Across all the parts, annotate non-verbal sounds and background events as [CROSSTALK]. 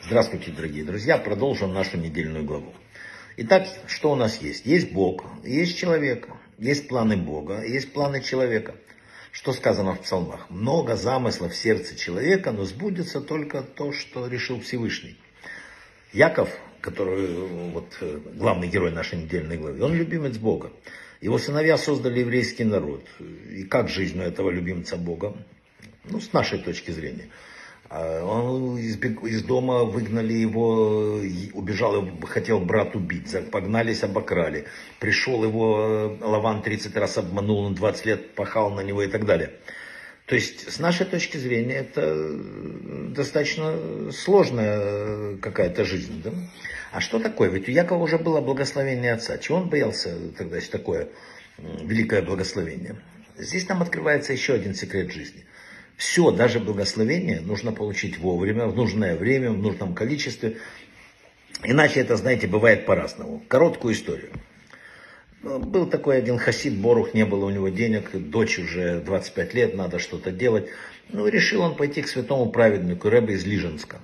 Здравствуйте, дорогие друзья. Продолжим нашу недельную главу. Итак, что у нас есть? Есть Бог, есть человек, есть планы Бога, есть планы человека. Что сказано в псалмах? Много замыслов в сердце человека, но сбудется только то, что решил Всевышний. Яков, который вот, главный герой нашей недельной главы, он любимец Бога. Его сыновья создали еврейский народ. И как жизнь у этого любимца Бога? Ну, с нашей точки зрения. А он из, из дома выгнали его, убежал, хотел брат убить, погнались, обокрали. Пришел его, э, Лаван 30 раз обманул, он 20 лет пахал на него и так далее. То есть, с нашей точки зрения, это достаточно сложная э, какая-то жизнь. Да? А что такое? Ведь у Якова уже было благословение отца. Чего он боялся тогда, такое великое благословение? Здесь нам открывается еще один секрет жизни – все, даже благословение, нужно получить вовремя, в нужное время, в нужном количестве. Иначе это, знаете, бывает по-разному. Короткую историю. Ну, был такой один хасид, Борух, не было у него денег, дочь уже 25 лет, надо что-то делать. Ну, решил он пойти к святому праведнику Рэбе из Лиженска.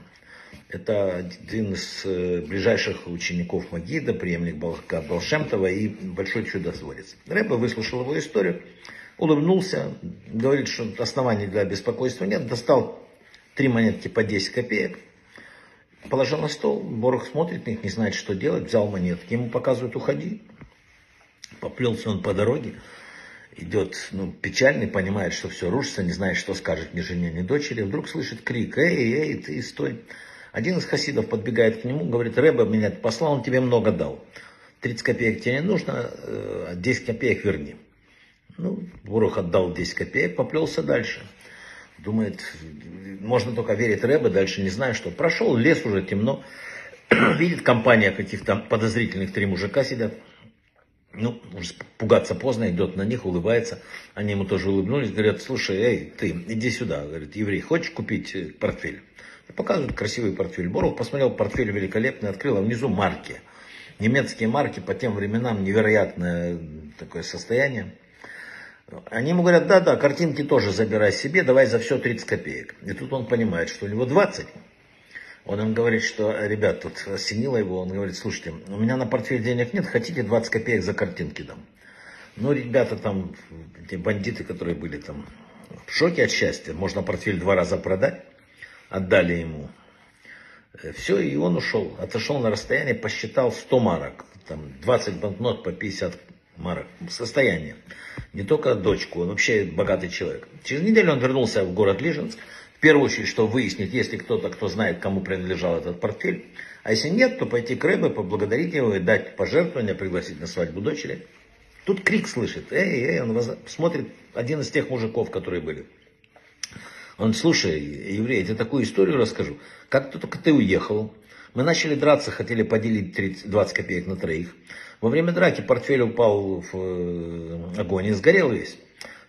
Это один из э, ближайших учеников Магида, преемник Балшемтова и большой чудотворец. Рэбе выслушал его историю улыбнулся, говорит, что оснований для беспокойства нет, достал три монетки по 10 копеек, положил на стол, Борох смотрит на них, не знает, что делать, взял монетки, ему показывают, уходи. Поплелся он по дороге, идет ну, печальный, понимает, что все рушится, не знает, что скажет ни жене, ни дочери. Вдруг слышит крик, эй, эй, ты стой. Один из хасидов подбегает к нему, говорит, Рэба меня послал, он тебе много дал. 30 копеек тебе не нужно, 10 э, копеек верни. Ну, Бурух отдал 10 копеек, поплелся дальше. Думает, можно только верить Рэбе, дальше не знаю что. Прошел, лес уже темно. [CLEARS THROAT] Видит компания каких-то подозрительных три мужика сидят. Ну, уже пугаться поздно, идет на них, улыбается. Они ему тоже улыбнулись, говорят, слушай, эй, ты, иди сюда. Говорит, еврей, хочешь купить э, портфель? Показывают красивый портфель. Боров посмотрел, портфель великолепный, открыл, а внизу марки. Немецкие марки по тем временам невероятное такое состояние. Они ему говорят, да-да, картинки тоже забирай себе, давай за все 30 копеек. И тут он понимает, что у него 20. Он им говорит, что, ребят, тут осенило его, он говорит, слушайте, у меня на портфель денег нет, хотите 20 копеек за картинки дам. Ну, ребята там, те бандиты, которые были там в шоке от счастья, можно портфель два раза продать, отдали ему. Э, все, и он ушел. Отошел на расстояние, посчитал 100 марок. Там 20 банкнот по 50 марок. Состояние не только дочку, он вообще богатый человек. Через неделю он вернулся в город Лижинск, в первую очередь, что выяснить, есть ли кто-то, кто знает, кому принадлежал этот портфель. А если нет, то пойти к Рэбе, поблагодарить его и дать пожертвования, пригласить на свадьбу дочери. Тут крик слышит, эй, эй, он смотрит, один из тех мужиков, которые были. Он, слушай, еврей, я тебе такую историю расскажу. Как только ты уехал, мы начали драться, хотели поделить 30, 20 копеек на троих. Во время драки портфель упал в э, огонь и сгорел весь.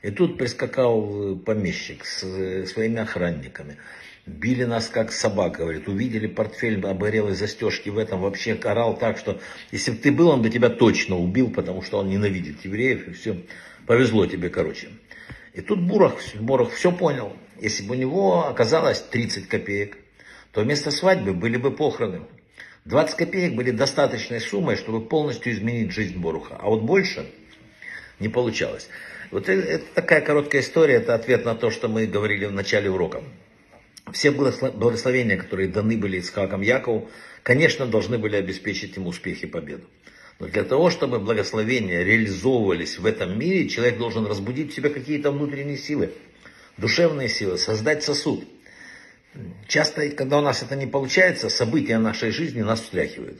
И тут прискакал э, помещик с э, своими охранниками. Били нас как собак, говорит. Увидели портфель обгорелой застежки в этом. Вообще орал так, что если бы ты был, он бы тебя точно убил, потому что он ненавидит евреев. И все. Повезло тебе, короче. И тут Бурах, Бурах все понял. Если бы у него оказалось 30 копеек, то вместо свадьбы были бы похороны. 20 копеек были достаточной суммой, чтобы полностью изменить жизнь Боруха. А вот больше не получалось. Вот это такая короткая история, это ответ на то, что мы говорили в начале урока. Все благословения, которые даны были Исхаком Якову, конечно, должны были обеспечить ему успех и победу. Но для того, чтобы благословения реализовывались в этом мире, человек должен разбудить в себе какие-то внутренние силы, душевные силы, создать сосуд – Часто, когда у нас это не получается, события нашей жизни нас встряхивают.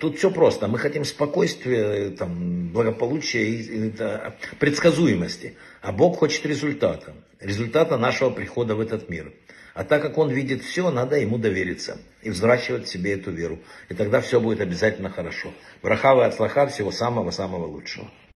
Тут все просто. Мы хотим спокойствия, там, благополучия и, и да, предсказуемости. А Бог хочет результата. Результата нашего прихода в этот мир. А так как Он видит все, надо Ему довериться и взращивать себе эту веру. И тогда все будет обязательно хорошо. Брахава от слаха всего самого-самого лучшего.